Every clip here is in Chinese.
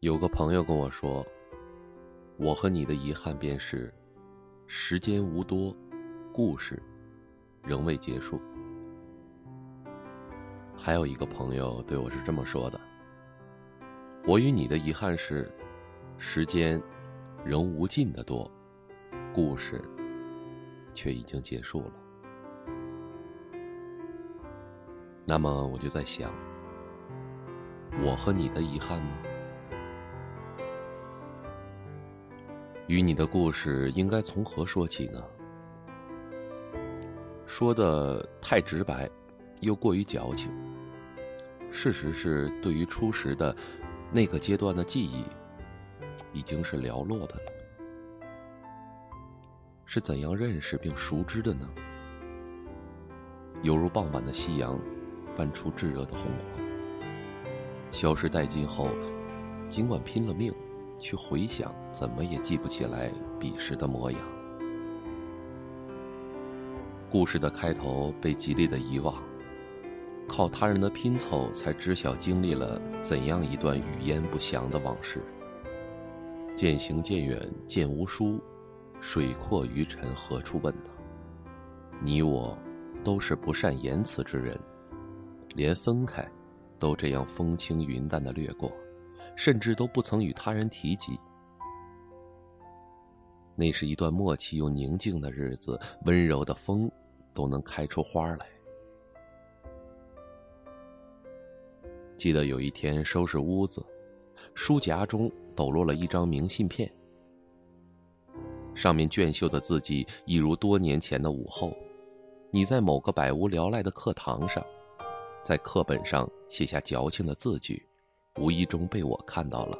有个朋友跟我说：“我和你的遗憾便是，时间无多，故事仍未结束。”还有一个朋友对我是这么说的：“我与你的遗憾是，时间仍无尽的多，故事却已经结束了。”那么我就在想，我和你的遗憾呢？与你的故事应该从何说起呢？说的太直白，又过于矫情。事实是，对于初识的那个阶段的记忆，已经是寥落的了。是怎样认识并熟知的呢？犹如傍晚的夕阳。泛出炙热的红黄，消失殆尽后，尽管拼了命去回想，怎么也记不起来彼时的模样。故事的开头被极力的遗忘，靠他人的拼凑才知晓经历了怎样一段语焉不详的往事。渐行渐远，渐无书，水阔鱼沉何处问呢？你我，都是不善言辞之人。连分开，都这样风轻云淡的掠过，甚至都不曾与他人提及。那是一段默契又宁静的日子，温柔的风都能开出花来。记得有一天收拾屋子，书夹中抖落了一张明信片，上面娟秀的字迹一如多年前的午后，你在某个百无聊赖的课堂上。在课本上写下矫情的字句，无意中被我看到了，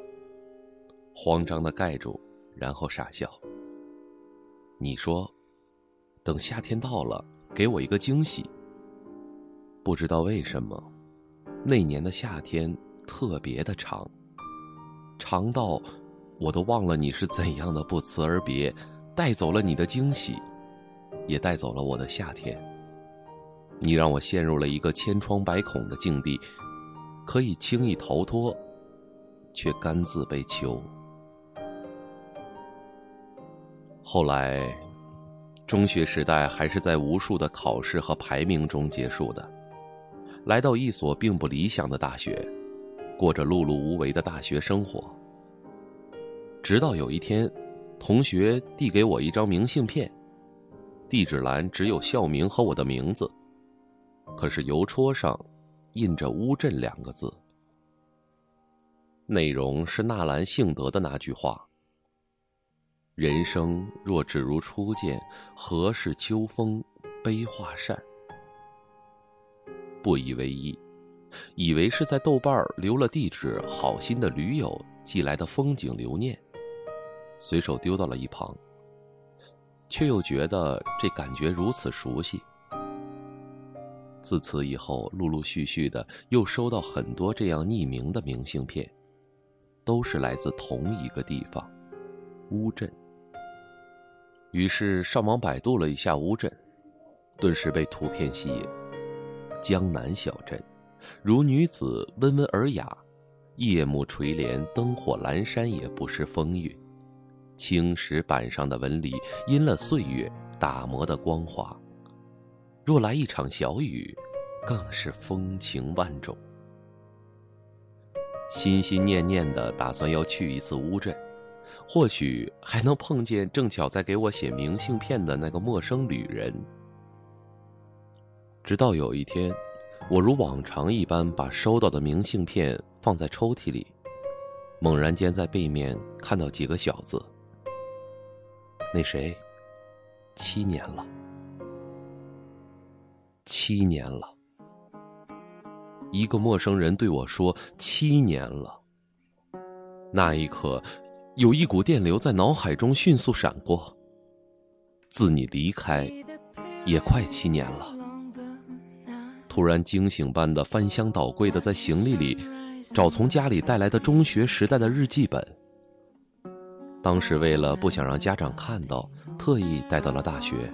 慌张的盖住，然后傻笑。你说，等夏天到了，给我一个惊喜。不知道为什么，那年的夏天特别的长，长到我都忘了你是怎样的不辞而别，带走了你的惊喜，也带走了我的夏天。你让我陷入了一个千疮百孔的境地，可以轻易逃脱，却甘自被囚。后来，中学时代还是在无数的考试和排名中结束的。来到一所并不理想的大学，过着碌碌无为的大学生活。直到有一天，同学递给我一张明信片，地址栏只有校名和我的名字。可是邮戳上印着“乌镇”两个字，内容是纳兰性德的那句话：“人生若只如初见，何事秋风悲画扇？”不以为意，以为是在豆瓣留了地址，好心的驴友寄来的风景留念，随手丢到了一旁，却又觉得这感觉如此熟悉。自此以后，陆陆续续的又收到很多这样匿名的明信片，都是来自同一个地方——乌镇。于是上网百度了一下乌镇，顿时被图片吸引。江南小镇，如女子温文尔雅，夜幕垂帘，灯火阑珊，也不失风韵。青石板上的纹理，因了岁月打磨的光滑。若来一场小雨，更是风情万种。心心念念的打算要去一次乌镇，或许还能碰见正巧在给我写明信片的那个陌生旅人。直到有一天，我如往常一般把收到的明信片放在抽屉里，猛然间在背面看到几个小字：“那谁，七年了。”七年了，一个陌生人对我说：“七年了。”那一刻，有一股电流在脑海中迅速闪过。自你离开，也快七年了。突然惊醒般的翻箱倒柜的在行李里找从家里带来的中学时代的日记本。当时为了不想让家长看到，特意带到了大学。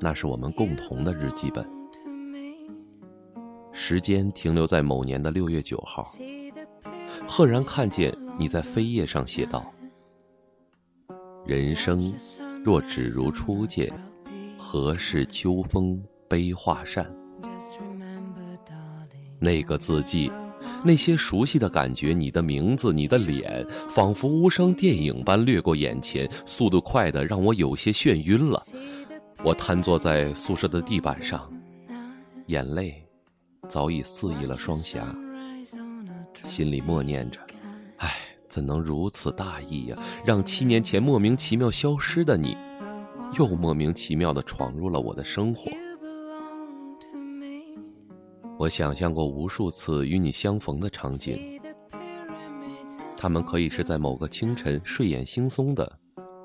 那是我们共同的日记本，时间停留在某年的六月九号。赫然看见你在扉页上写道：“人生若只如初见，何事秋风悲画扇？”那个字迹，那些熟悉的感觉，你的名字，你的脸，仿佛无声电影般掠过眼前，速度快的让我有些眩晕了。我瘫坐在宿舍的地板上，眼泪早已肆意了双颊，心里默念着：“唉，怎能如此大意呀？让七年前莫名其妙消失的你，又莫名其妙的闯入了我的生活。”我想象过无数次与你相逢的场景，他们可以是在某个清晨睡眼惺忪的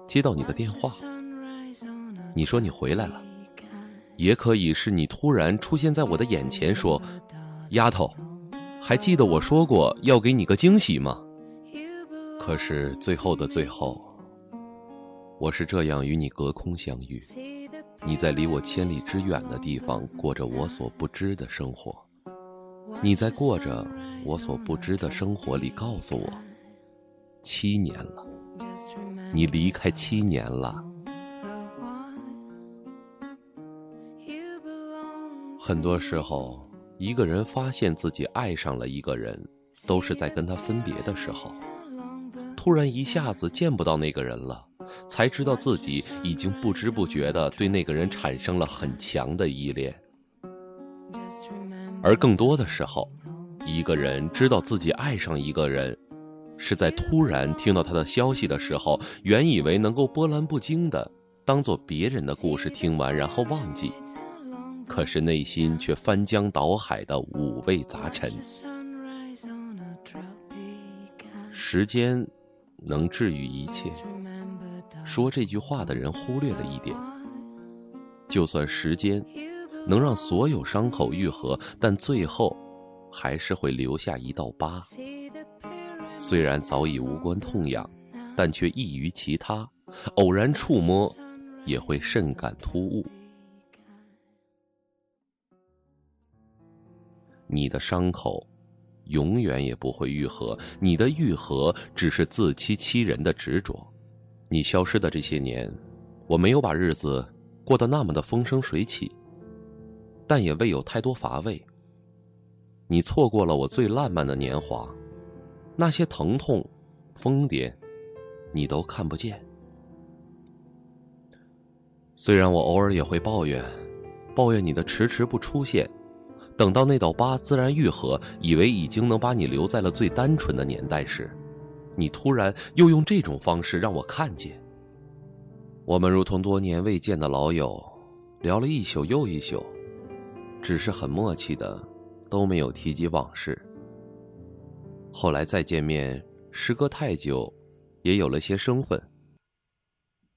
接到你的电话，你说你回来了；也可以是你突然出现在我的眼前，说：“丫头，还记得我说过要给你个惊喜吗？”可是最后的最后，我是这样与你隔空相遇。你在离我千里之远的地方过着我所不知的生活，你在过着我所不知的生活里告诉我，七年了，你离开七年了。很多时候，一个人发现自己爱上了一个人，都是在跟他分别的时候，突然一下子见不到那个人了。才知道自己已经不知不觉的对那个人产生了很强的依恋，而更多的时候，一个人知道自己爱上一个人，是在突然听到他的消息的时候，原以为能够波澜不惊的当做别人的故事听完然后忘记，可是内心却翻江倒海的五味杂陈。时间能治愈一切。说这句话的人忽略了一点：就算时间能让所有伤口愈合，但最后还是会留下一道疤。虽然早已无关痛痒，但却异于其他，偶然触摸也会甚感突兀。你的伤口永远也不会愈合，你的愈合只是自欺欺人的执着。你消失的这些年，我没有把日子过得那么的风生水起，但也未有太多乏味。你错过了我最烂漫的年华，那些疼痛、疯癫，你都看不见。虽然我偶尔也会抱怨，抱怨你的迟迟不出现，等到那道疤自然愈合，以为已经能把你留在了最单纯的年代时。你突然又用这种方式让我看见，我们如同多年未见的老友，聊了一宿又一宿，只是很默契的都没有提及往事。后来再见面，时隔太久，也有了些生分。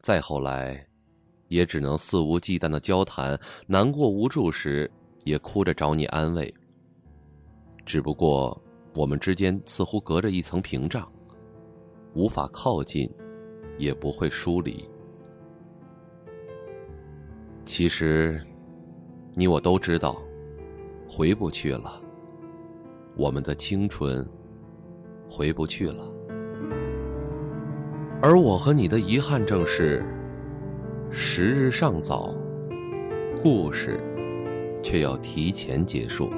再后来，也只能肆无忌惮的交谈，难过无助时也哭着找你安慰。只不过我们之间似乎隔着一层屏障。无法靠近，也不会疏离。其实，你我都知道，回不去了。我们的青春，回不去了。而我和你的遗憾正是：时日尚早，故事却要提前结束。